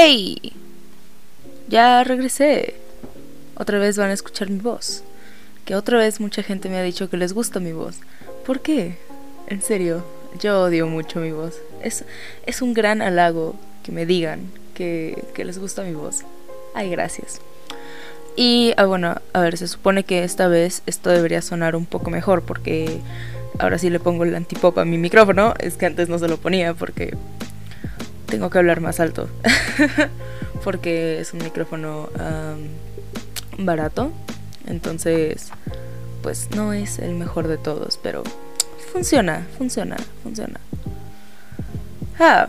¡Ey! Ya regresé. Otra vez van a escuchar mi voz. Que otra vez mucha gente me ha dicho que les gusta mi voz. ¿Por qué? En serio, yo odio mucho mi voz. Es, es un gran halago que me digan que, que les gusta mi voz. Ay, gracias. Y ah, bueno, a ver, se supone que esta vez esto debería sonar un poco mejor porque ahora sí le pongo el antipop a mi micrófono. Es que antes no se lo ponía porque tengo que hablar más alto. porque es un micrófono barato. Entonces, pues no es el mejor de todos, pero funciona, funciona, funciona. Ah,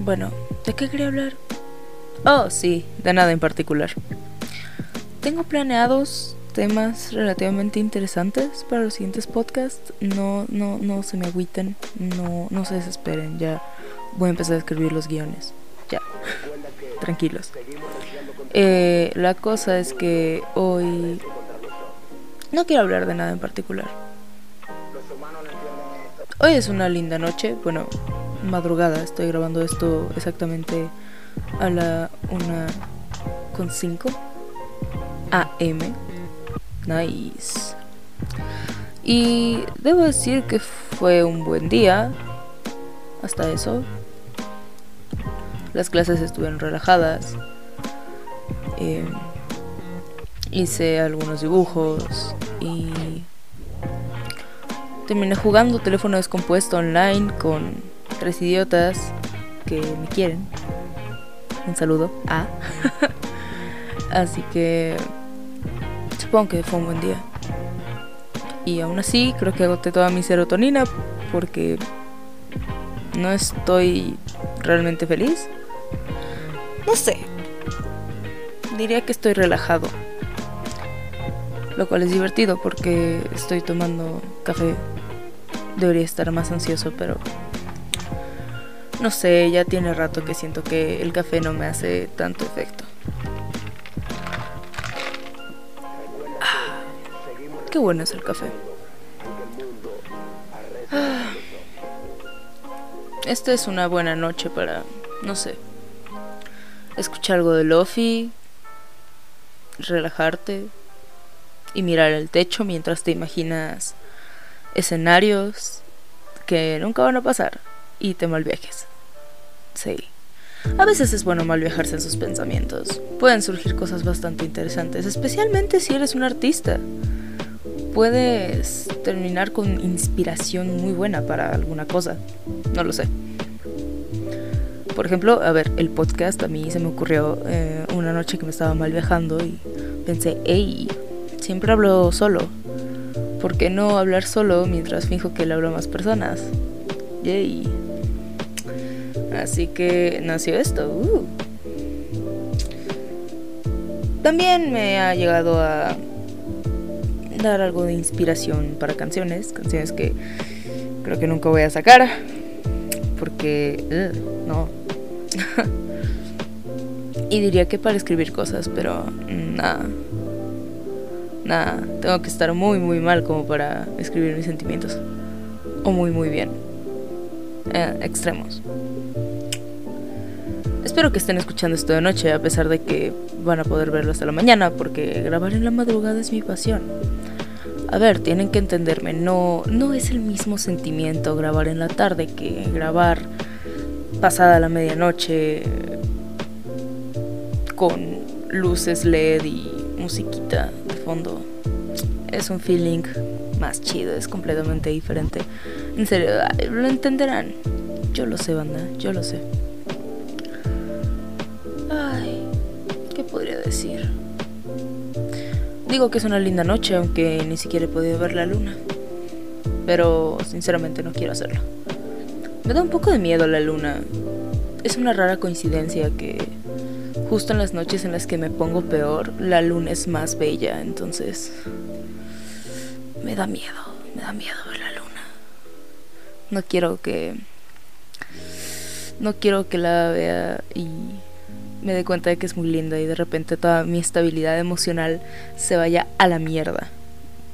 bueno, ¿de qué quería hablar? Oh, sí, de nada en particular. Tengo planeados temas relativamente interesantes para los siguientes podcasts. No, no, no se me agüiten, no, no se desesperen. Ya voy a empezar a escribir los guiones. Ya, tranquilos. Eh, la cosa es que hoy no quiero hablar de nada en particular. Hoy es una linda noche, bueno, madrugada. Estoy grabando esto exactamente a la una con cinco AM. Nice. Y debo decir que fue un buen día. Hasta eso. Las clases estuvieron relajadas. Em, hice algunos dibujos y terminé jugando teléfono descompuesto online con tres idiotas que me quieren. Un saludo a. Así que supongo que fue un buen día. Y aún así creo que agoté toda mi serotonina porque no estoy realmente feliz. No sé. Diría que estoy relajado. Lo cual es divertido porque estoy tomando café. Debería estar más ansioso, pero... No sé, ya tiene rato que siento que el café no me hace tanto efecto. Qué bueno es el café. Ah. Esta es una buena noche para, no sé, escuchar algo de Lofi, relajarte y mirar el techo mientras te imaginas escenarios que nunca van a pasar y te malviajes. Sí. A veces es bueno mal viajarse en sus pensamientos. Pueden surgir cosas bastante interesantes, especialmente si eres un artista puedes terminar con inspiración muy buena para alguna cosa. No lo sé. Por ejemplo, a ver, el podcast a mí se me ocurrió eh, una noche que me estaba mal viajando y pensé, hey, siempre hablo solo. ¿Por qué no hablar solo mientras finjo que le hablo a más personas? Yay. Así que nació esto. Uh. También me ha llegado a dar algo de inspiración para canciones, canciones que creo que nunca voy a sacar, porque no. y diría que para escribir cosas, pero nada. Nada, tengo que estar muy muy mal como para escribir mis sentimientos. O muy muy bien. Eh, extremos. Espero que estén escuchando esto de noche, a pesar de que van a poder verlo hasta la mañana, porque grabar en la madrugada es mi pasión. A ver, tienen que entenderme, no, no es el mismo sentimiento grabar en la tarde que grabar pasada la medianoche con luces LED y musiquita de fondo. Es un feeling más chido, es completamente diferente. En serio, lo entenderán. Yo lo sé, banda, yo lo sé. Ay, ¿qué podría decir? Digo que es una linda noche, aunque ni siquiera he podido ver la luna. Pero sinceramente no quiero hacerlo. Me da un poco de miedo la luna. Es una rara coincidencia que justo en las noches en las que me pongo peor, la luna es más bella, entonces me da miedo, me da miedo ver la luna. No quiero que no quiero que la vea y me dé cuenta de que es muy linda y de repente toda mi estabilidad emocional se vaya a la mierda.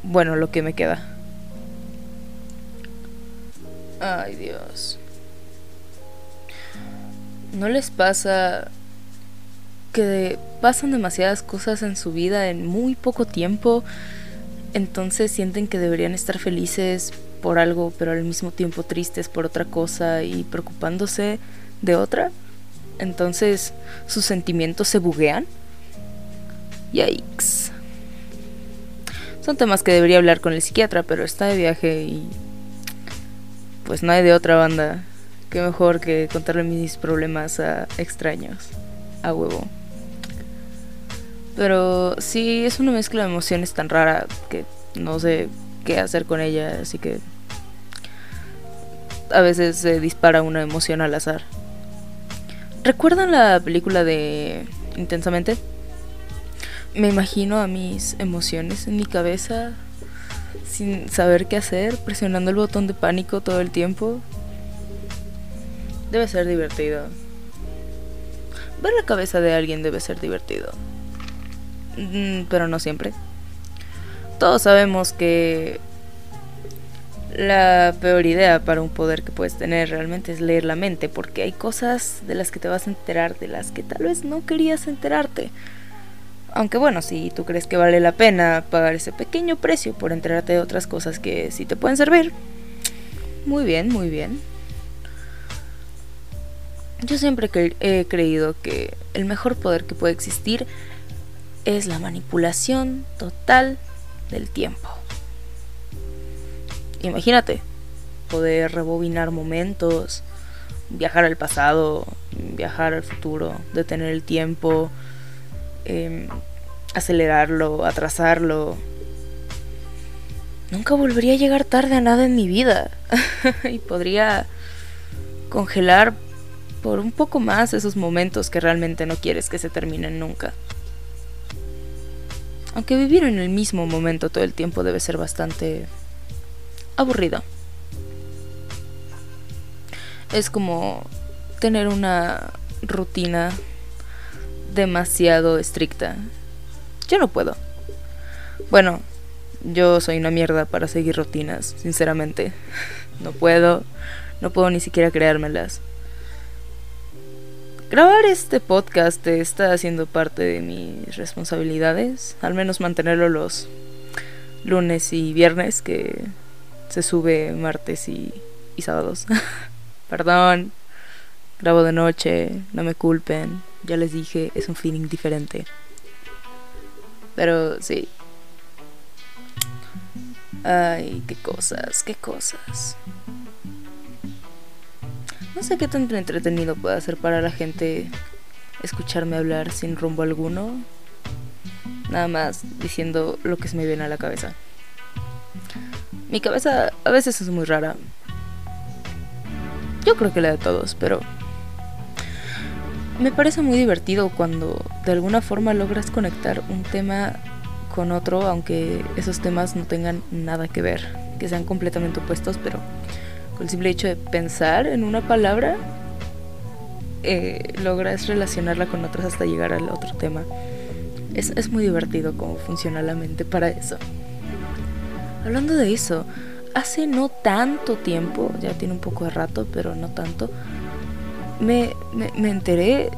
Bueno, lo que me queda. Ay, Dios. ¿No les pasa que pasan demasiadas cosas en su vida en muy poco tiempo? Entonces sienten que deberían estar felices por algo, pero al mismo tiempo tristes por otra cosa y preocupándose de otra. Entonces sus sentimientos se buguean. Yikes. Son temas que debería hablar con el psiquiatra, pero está de viaje y pues no hay de otra banda. Qué mejor que contarle mis problemas a extraños. A huevo. Pero sí, es una mezcla de emociones tan rara que no sé qué hacer con ella, así que a veces se dispara una emoción al azar. ¿Recuerdan la película de Intensamente? Me imagino a mis emociones en mi cabeza sin saber qué hacer, presionando el botón de pánico todo el tiempo. Debe ser divertido. Ver la cabeza de alguien debe ser divertido. Mm, pero no siempre. Todos sabemos que la peor idea para un poder que puedes tener realmente es leer la mente, porque hay cosas de las que te vas a enterar, de las que tal vez no querías enterarte. Aunque bueno, si tú crees que vale la pena pagar ese pequeño precio por enterarte de otras cosas que sí te pueden servir, muy bien, muy bien. Yo siempre he creído que el mejor poder que puede existir es la manipulación total del tiempo. Imagínate, poder rebobinar momentos, viajar al pasado, viajar al futuro, detener el tiempo, em, acelerarlo, atrasarlo. Nunca volvería a llegar tarde a nada en mi vida y podría congelar por un poco más esos momentos que realmente no quieres que se terminen nunca. Aunque vivir en el mismo momento todo el tiempo debe ser bastante aburrido. Es como tener una rutina demasiado estricta. Yo no puedo. Bueno, yo soy una mierda para seguir rutinas, sinceramente. No puedo, no puedo ni siquiera creármelas. Grabar este podcast está haciendo parte de mis responsabilidades, al menos mantenerlo los lunes y viernes, que se sube martes y, y sábados. Perdón, grabo de noche, no me culpen, ya les dije, es un feeling diferente. Pero sí. Ay, qué cosas, qué cosas. No sé qué tan entretenido puede ser para la gente escucharme hablar sin rumbo alguno. Nada más diciendo lo que se me viene a la cabeza. Mi cabeza a veces es muy rara. Yo creo que la de todos, pero me parece muy divertido cuando de alguna forma logras conectar un tema con otro, aunque esos temas no tengan nada que ver, que sean completamente opuestos, pero con el simple hecho de pensar en una palabra, eh, logras relacionarla con otras hasta llegar al otro tema. Es, es muy divertido cómo funciona la mente para eso. Hablando de eso, hace no tanto tiempo, ya tiene un poco de rato, pero no tanto, me, me, me enteré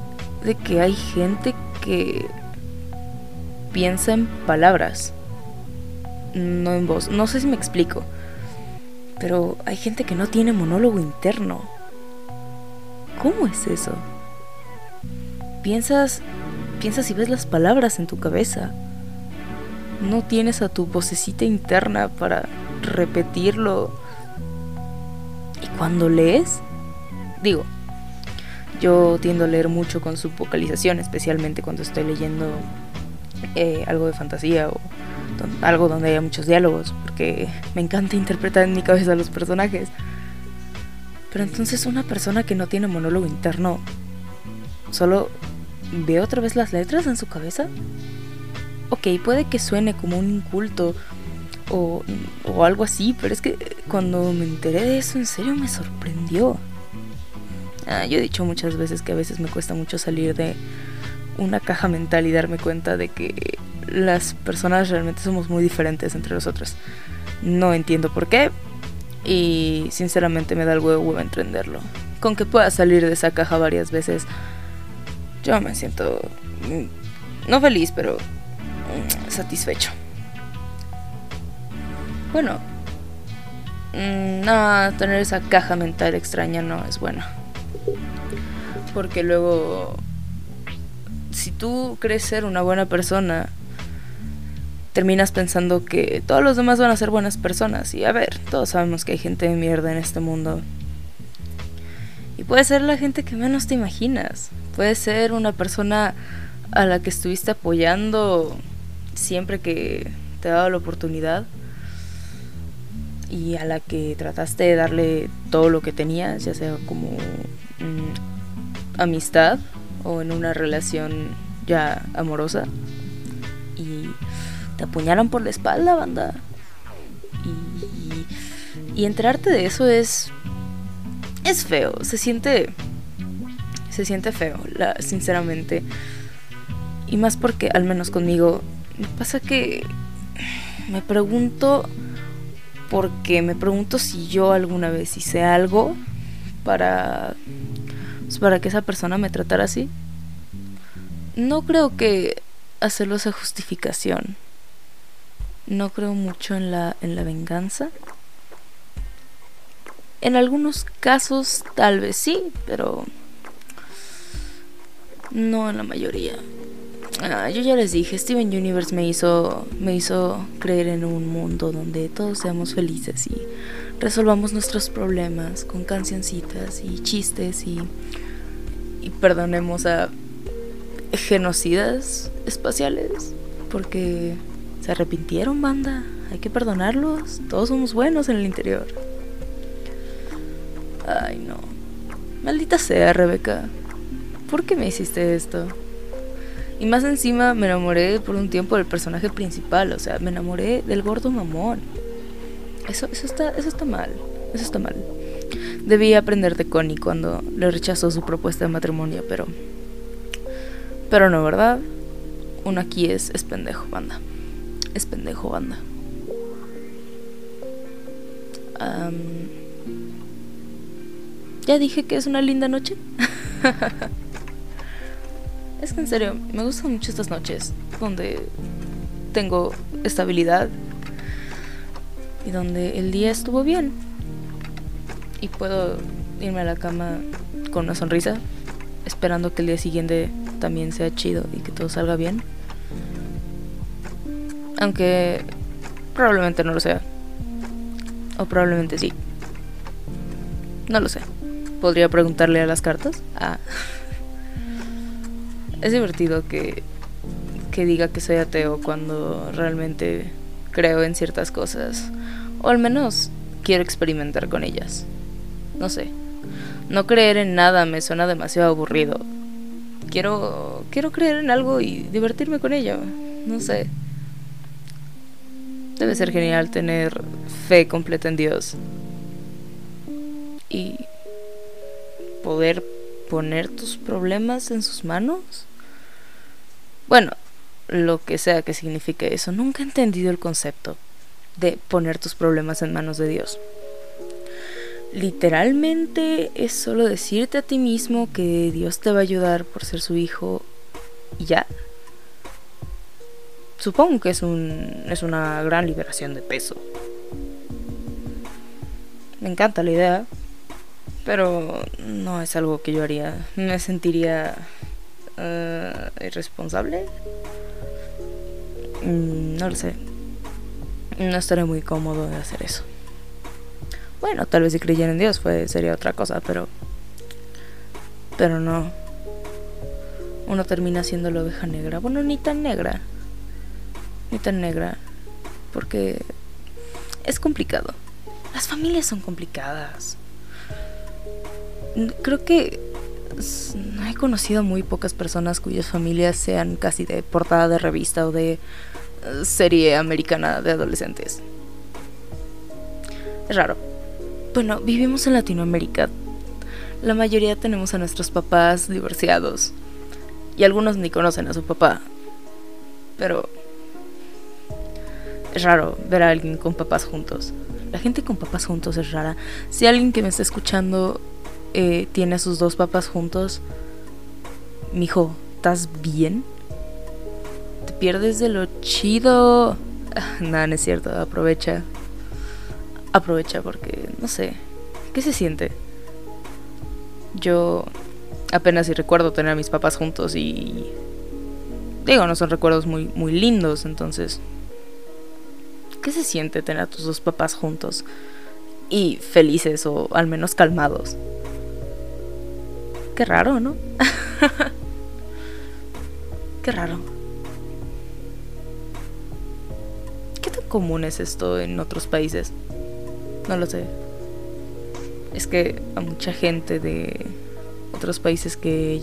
de que hay gente que piensa en palabras, no en voz. No sé si me explico. Pero hay gente que no tiene monólogo interno. ¿Cómo es eso? Piensas, piensas y ves las palabras en tu cabeza. No tienes a tu vocecita interna para repetirlo. Y cuando lees, digo, yo tiendo a leer mucho con su vocalización, especialmente cuando estoy leyendo eh, algo de fantasía o algo donde haya muchos diálogos, porque me encanta interpretar en mi cabeza a los personajes. Pero entonces una persona que no tiene monólogo interno, solo ve otra vez las letras en su cabeza. Ok, puede que suene como un inculto o, o algo así, pero es que cuando me enteré de eso, en serio me sorprendió. Ah, yo he dicho muchas veces que a veces me cuesta mucho salir de una caja mental y darme cuenta de que las personas realmente somos muy diferentes entre nosotros. No entiendo por qué y sinceramente me da el huevo entenderlo. con que pueda salir de esa caja varias veces, yo me siento mm, no feliz, pero mm, satisfecho. Bueno, mm, no, tener esa caja mental extraña no es bueno. Porque luego, si tú crees ser una buena persona, terminas pensando que todos los demás van a ser buenas personas. Y a ver, todos sabemos que hay gente de mierda en este mundo. Y puede ser la gente que menos te imaginas. Puede ser una persona a la que estuviste apoyando siempre que te dado la oportunidad. Y a la que trataste de darle todo lo que tenías, ya sea como amistad o en una relación ya amorosa. Y te apuñalan por la espalda, banda. Y, y, enterarte de eso es. Es feo. Se siente. Se siente feo, sinceramente. Y más porque, al menos conmigo, me pasa que. Me pregunto. Porque me pregunto si yo alguna vez hice algo para. Pues, para que esa persona me tratara así. No creo que hacerlo sea justificación no creo mucho en la, en la venganza. En algunos casos tal vez sí, pero no en la mayoría. Ah, yo ya les dije, Steven Universe me hizo, me hizo creer en un mundo donde todos seamos felices y resolvamos nuestros problemas con cancioncitas y chistes y, y perdonemos a genocidas espaciales porque ¿Se arrepintieron, banda? Hay que perdonarlos. Todos somos buenos en el interior. Ay, no. Maldita sea, Rebeca. ¿Por qué me hiciste esto? Y más encima me enamoré por un tiempo del personaje principal. O sea, me enamoré del gordo mamón. Eso, eso, está, eso está mal. Eso está mal. Debí aprender de Connie cuando le rechazó su propuesta de matrimonio, pero... Pero no, ¿verdad? Uno aquí es, es pendejo, banda es pendejo, banda. ya dije que es una linda noche. es que en serio, me gustan mucho estas noches donde tengo estabilidad y donde el día estuvo bien y puedo irme a la cama con una sonrisa esperando que el día siguiente también sea chido y que todo salga bien. Aunque probablemente no lo sea. O probablemente sí. No lo sé. ¿Podría preguntarle a las cartas? Ah. Es divertido que, que diga que soy ateo cuando realmente creo en ciertas cosas. O al menos quiero experimentar con ellas. No sé. No creer en nada me suena demasiado aburrido. Quiero quiero creer en algo y divertirme con ello. No sé. Debe ser genial tener fe completa en Dios y poder poner tus problemas en sus manos. Bueno, lo que sea que signifique eso, nunca he entendido el concepto de poner tus problemas en manos de Dios. Literalmente es solo decirte a ti mismo que Dios te va a ayudar por ser su hijo y ya. Supongo que es, un, es una gran liberación de peso. Me encanta la idea, pero no es algo que yo haría. Me sentiría uh, irresponsable. Mm, no lo sé. No estaré muy cómodo de hacer eso. Bueno, tal vez si creyera en Dios fue, sería otra cosa, pero... Pero no. Uno termina siendo la oveja negra. Bueno, ni tan negra ni tan negra, porque es complicado. Las familias son complicadas. Creo que he conocido muy pocas personas cuyas familias sean casi de portada de revista o de eh, serie americana de adolescentes. Es raro. Bueno, vivimos en Latinoamérica. La mayoría tenemos a nuestros papás divorciados. Y algunos ni conocen a su papá. Pero es raro ver a alguien con papás juntos. La gente con papás juntos es rara. Si alguien que me está escuchando eh, tiene a sus dos papás juntos, mijo, ¿estás bien? Te pierdes de lo chido. Nada, no es cierto, aprovecha. Aprovecha porque, no sé, ¿qué se siente? Yo apenas si recuerdo tener a mis papás juntos y... Digo, no son recuerdos muy, muy lindos, entonces... ¿Qué se siente tener a tus dos papás juntos? Y felices o al menos calmados. Qué raro, ¿no? Qué raro. ¿Qué tan común es esto en otros países? No lo sé. Es que a mucha gente de otros países que...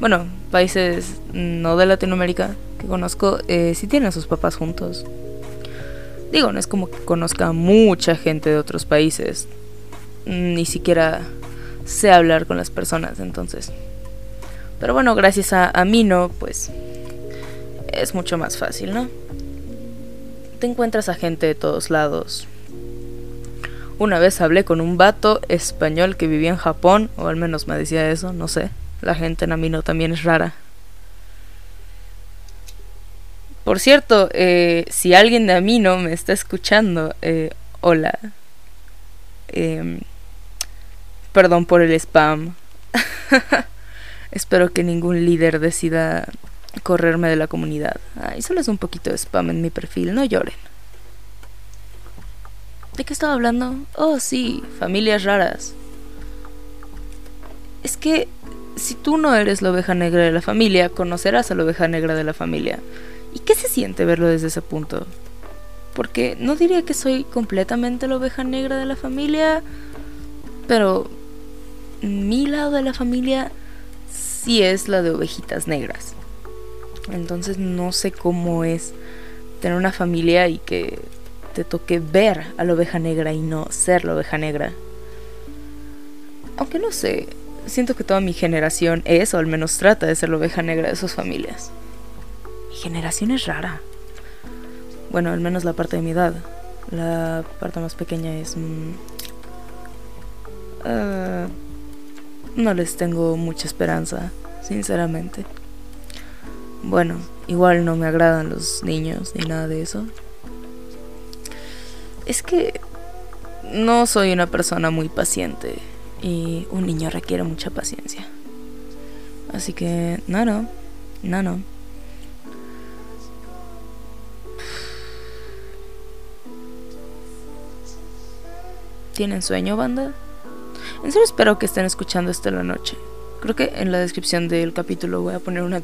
Bueno, países no de Latinoamérica que conozco, eh, sí tienen a sus papás juntos. Digo, no es como que conozca mucha gente de otros países. Ni siquiera sé hablar con las personas, entonces. Pero bueno, gracias a, a Mino, pues es mucho más fácil, ¿no? Te encuentras a gente de todos lados. Una vez hablé con un vato español que vivía en Japón, o al menos me decía eso, no sé. La gente en Amino también es rara. Por cierto, eh, si alguien de Amino me está escuchando, eh, hola. Eh, perdón por el spam. Espero que ningún líder decida correrme de la comunidad. Ay, solo es un poquito de spam en mi perfil, no lloren. ¿De qué estaba hablando? Oh, sí, familias raras. Es que si tú no eres la oveja negra de la familia, conocerás a la oveja negra de la familia. ¿Y qué se siente verlo desde ese punto? Porque no diría que soy completamente la oveja negra de la familia, pero mi lado de la familia sí es la de ovejitas negras. Entonces no sé cómo es tener una familia y que te toque ver a la oveja negra y no ser la oveja negra. Aunque no sé, siento que toda mi generación es, o al menos trata de ser la oveja negra de sus familias. Generación es rara. Bueno, al menos la parte de mi edad. La parte más pequeña es... Mm, ah, no les tengo mucha esperanza, sinceramente. Bueno, igual no me agradan los niños ni nada de eso. Es que no soy una persona muy paciente y un niño requiere mucha paciencia. Así que, no, no, no, no. ¿Tienen sueño, banda? En serio espero que estén escuchando esto en la noche. Creo que en la descripción del capítulo voy a poner una...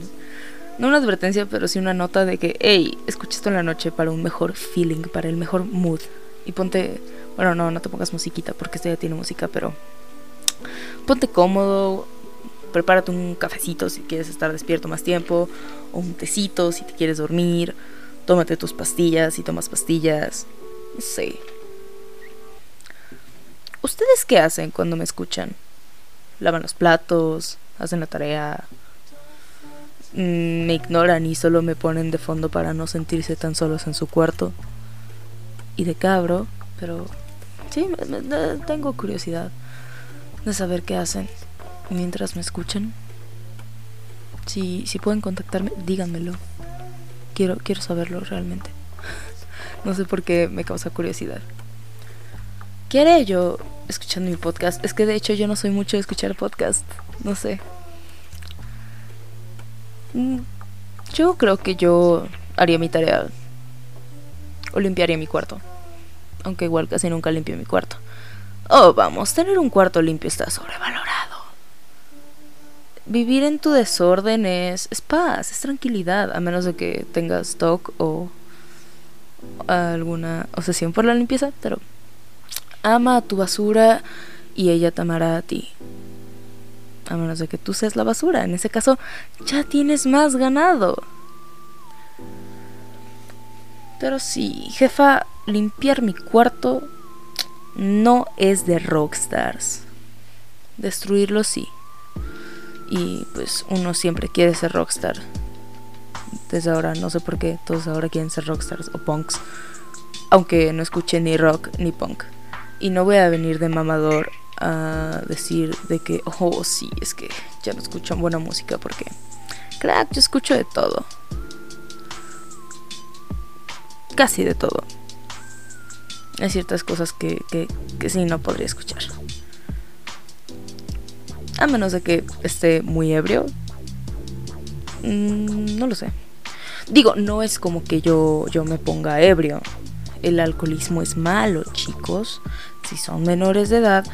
No una advertencia, pero sí una nota de que, hey, escucha esto en la noche para un mejor feeling, para el mejor mood y ponte, bueno, no, no te pongas musiquita porque esto ya tiene música, pero ponte cómodo, prepárate un cafecito si quieres estar despierto más tiempo, o un tecito si te quieres dormir, tómate tus pastillas si tomas pastillas, no sé. ¿Ustedes qué hacen cuando me escuchan? ¿Lavan los platos? ¿Hacen la tarea? Mm, ¿Me ignoran y solo me ponen de fondo para no sentirse tan solos en su cuarto? y de cabro, pero sí, tengo curiosidad de saber qué hacen mientras me escuchan. Si, si pueden contactarme, díganmelo. Quiero, quiero saberlo realmente. no sé por qué me causa curiosidad. ¿Qué haré yo escuchando mi podcast? Es que de hecho yo no soy mucho de escuchar podcast. No sé. Mm, yo creo que yo haría mi tarea o limpiaría mi cuarto aunque igual casi nunca limpio mi cuarto. Oh, vamos, tener un cuarto limpio está sobrevalorado. Vivir en tu desorden es, es paz, es tranquilidad, a menos de que tengas stock o alguna obsesión por la limpieza, pero ama a tu basura y ella te amará a ti. A menos de que tú seas la basura. En ese caso, ya tienes más ganado. Pero sí, jefa, limpiar mi cuarto no es de rockstars. Destruirlo sí. Y pues uno siempre quiere ser rockstar. Desde ahora, no sé por qué, todos ahora quieren ser rockstars o punks. Aunque no escuché ni rock ni punk. Y no voy a venir de mamador a decir de que, oh, sí, es que ya no escuchan buena música porque, claro, yo escucho de todo. Casi de todo. Hay ciertas cosas que, que, que sí no podría escuchar. A menos de que esté muy ebrio. Mm, no lo sé. Digo, no es como que yo, yo me ponga ebrio. El alcoholismo es malo, chicos. Si son menores de edad,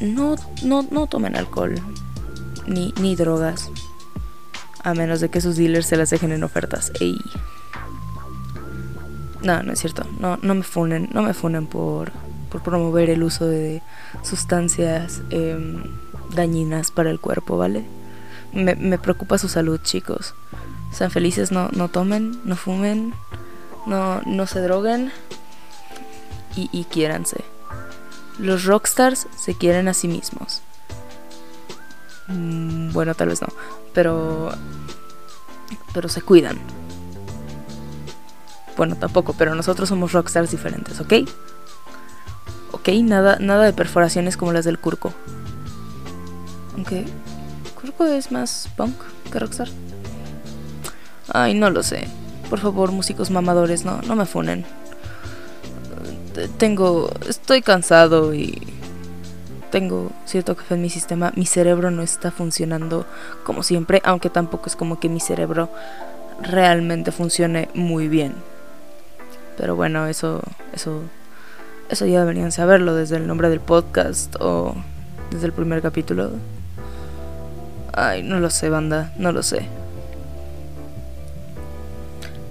no, no, no tomen alcohol. Ni, ni drogas. A menos de que sus dealers se las dejen en ofertas. Ey. No, no es cierto. No, no me funen. No me funen por, por promover el uso de sustancias em, dañinas para el cuerpo, ¿vale? Me, me, preocupa su salud, chicos. Sean felices, no, no tomen, no fumen, no, no se droguen y, y quiéranse. Los rockstars se quieren a sí mismos. Mm, bueno, tal vez no, pero pero se cuidan. Bueno, tampoco, pero nosotros somos rockstars diferentes, ¿ok? Ok, nada, nada de perforaciones como las del Curco. Aunque Curco es más punk que rockstar. Ay, no lo sé. Por favor, músicos mamadores, no, no me funen. Tengo. Estoy cansado y. Tengo cierto café en mi sistema. Mi cerebro no está funcionando como siempre, aunque tampoco es como que mi cerebro realmente funcione muy bien. Pero bueno, eso. Eso. Eso ya deberían saberlo desde el nombre del podcast o desde el primer capítulo. Ay, no lo sé, banda, no lo sé.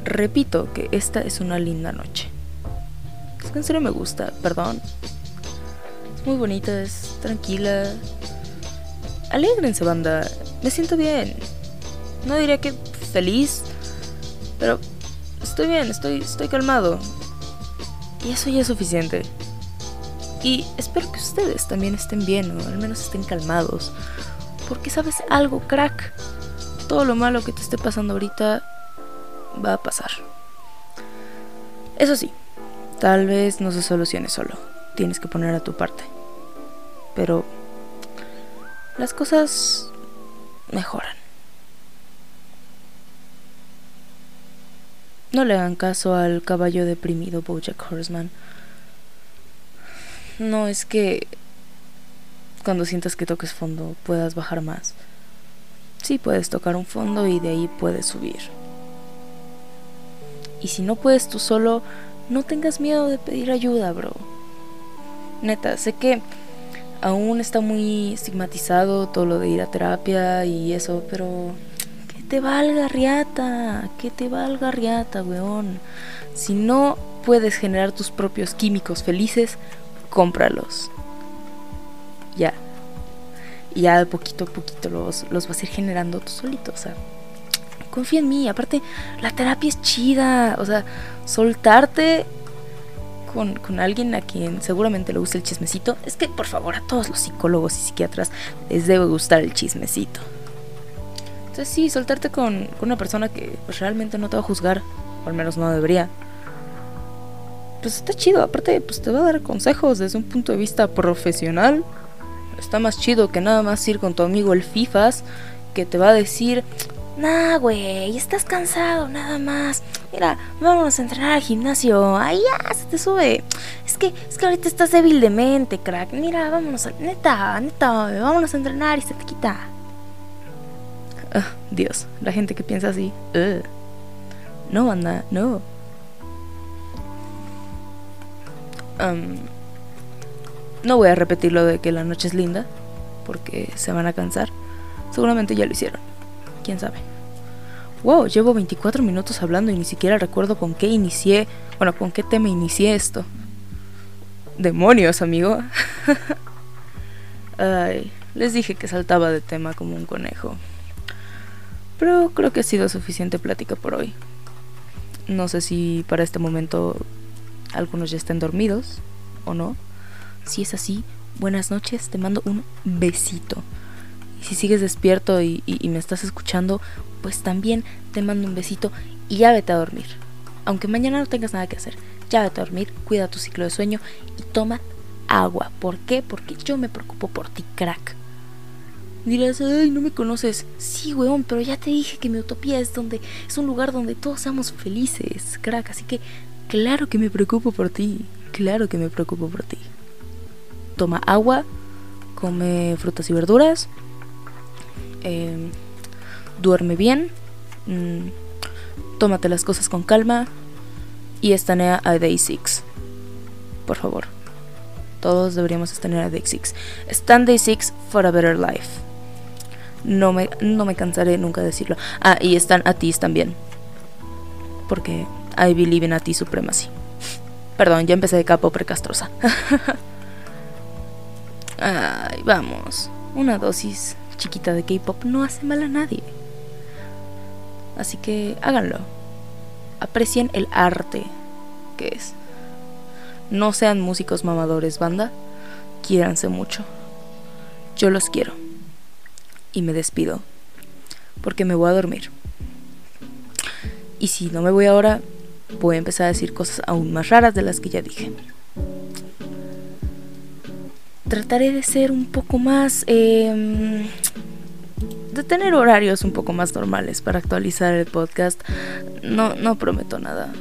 Repito que esta es una linda noche. Que en serio me gusta, perdón. Es muy bonita, es tranquila. Alégrense, banda. Me siento bien. No diría que feliz, pero estoy bien, estoy, estoy calmado. Y eso ya es suficiente. Y espero que ustedes también estén bien o al menos estén calmados. Porque sabes algo, crack. Todo lo malo que te esté pasando ahorita va a pasar. Eso sí, tal vez no se solucione solo. Tienes que poner a tu parte. Pero las cosas mejoran. No le hagan caso al caballo deprimido Bojack Horseman. No es que cuando sientas que toques fondo puedas bajar más. Sí puedes tocar un fondo y de ahí puedes subir. Y si no puedes tú solo, no tengas miedo de pedir ayuda, bro. Neta, sé que aún está muy estigmatizado todo lo de ir a terapia y eso, pero que te valga riata, que te valga riata, weón. Si no puedes generar tus propios químicos felices, cómpralos ya. Y ya de poquito a poquito los, los vas a ir generando tú solito, o sea. Confía en mí, aparte la terapia es chida, o sea, soltarte con, con, alguien a quien seguramente le gusta el chismecito. Es que, por favor, a todos los psicólogos y psiquiatras les debe gustar el chismecito. Entonces, sí, soltarte con, con una persona que pues, realmente no te va a juzgar, o al menos no debería. Pues está chido, aparte, pues te va a dar consejos desde un punto de vista profesional está más chido que nada más ir con tu amigo el FIFAS que te va a decir, nah, güey, estás cansado, nada más. Mira, vamos a entrenar al gimnasio. Ahí ya se te sube. Es que, es que ahorita estás débil de mente, crack. Mira, vámonos, a, neta, neta, vámonos a entrenar y se te quita. Dios, la gente que piensa así. No, anda, no. No voy a repetir lo de que la noche es linda, porque se van a cansar. Seguramente ya lo hicieron. ¿Quién sabe? Wow, llevo 24 minutos hablando y ni siquiera recuerdo con qué inicié, bueno, con qué tema inicié esto. Demonios, amigo. Ay, les dije que saltaba de tema como un conejo. Pero creo que ha sido suficiente plática por hoy. No sé si para este momento algunos ya estén dormidos o no. Si es así, buenas noches, te mando un besito. Si sigues despierto y, me estás escuchando, pues también te mando un besito y ya vete a dormir. Aunque mañana no tengas nada que hacer, ya vete a dormir, cuida tu ciclo de sueño y toma agua. ¿Por qué? Porque yo me preocupo por ti, crack. Dirás, ay, no me conoces. Sí, weón, pero ya te dije que mi utopía es donde es un lugar donde todos seamos felices, crack. Así que, claro que me preocupo por ti. Claro que me preocupo por ti. Toma agua, come frutas y verduras, em, duerme bien, mm, tómate las cosas con calma y estanea a Day 6. Por favor. Todos deberíamos estanear a Day 6. Stand Day 6 for a better life. No me, no me cansaré nunca de decirlo. Ah, y están Atis también. Porque I believe in Atis Supremacy. Perdón, ya empecé de capo precastrosa. Ay, vamos. Una dosis chiquita de K-pop no hace mal a nadie. Así que háganlo. Aprecien el arte que es. No sean músicos mamadores, banda. Quiéranse mucho. Yo los quiero y me despido porque me voy a dormir. Y si no me voy ahora, voy a empezar a decir cosas aún más raras de las que ya dije. Trataré de ser un poco más... Em, de tener horarios un poco más normales para actualizar el podcast. No, no prometo nada.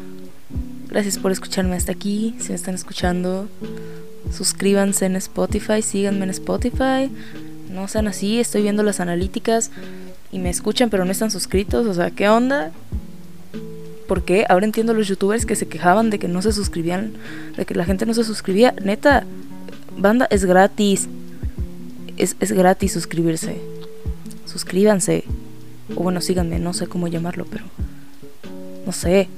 Gracias por escucharme hasta aquí. Si me están escuchando, suscríbanse en Spotify, síganme en Spotify no sean así, estoy viendo las analíticas y me escuchan pero no están suscritos, o sea, ¿qué onda? ¿Por qué? Ahora entiendo los youtubers que se quejaban de que no se suscribían, de que la gente no se suscribía. Neta, banda, es gratis. Es, es gratis suscribirse. Suscríbanse. O bueno, síganme, no sé cómo llamarlo, pero... No sé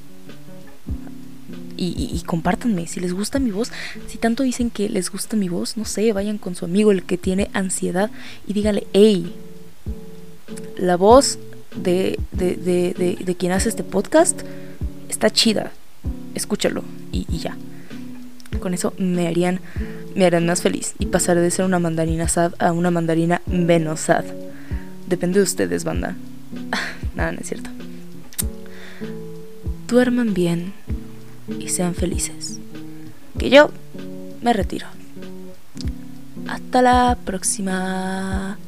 y, compártanme si les gusta mi voz. Si tanto dicen que les gusta mi voz, no sé, vayan con su amigo el que tiene ansiedad y díganle, hey, la voz de, de, de, de, quien hace este podcast está chida, escúchalo y, ya. Con eso me harían, me harían más feliz y pasaré de ser una mandarina sad a una mandarina menos sad. Depende de ustedes, banda. Nada, no es cierto. Duerman bien y sean felices. Que yo me retiro. Hasta la próxima.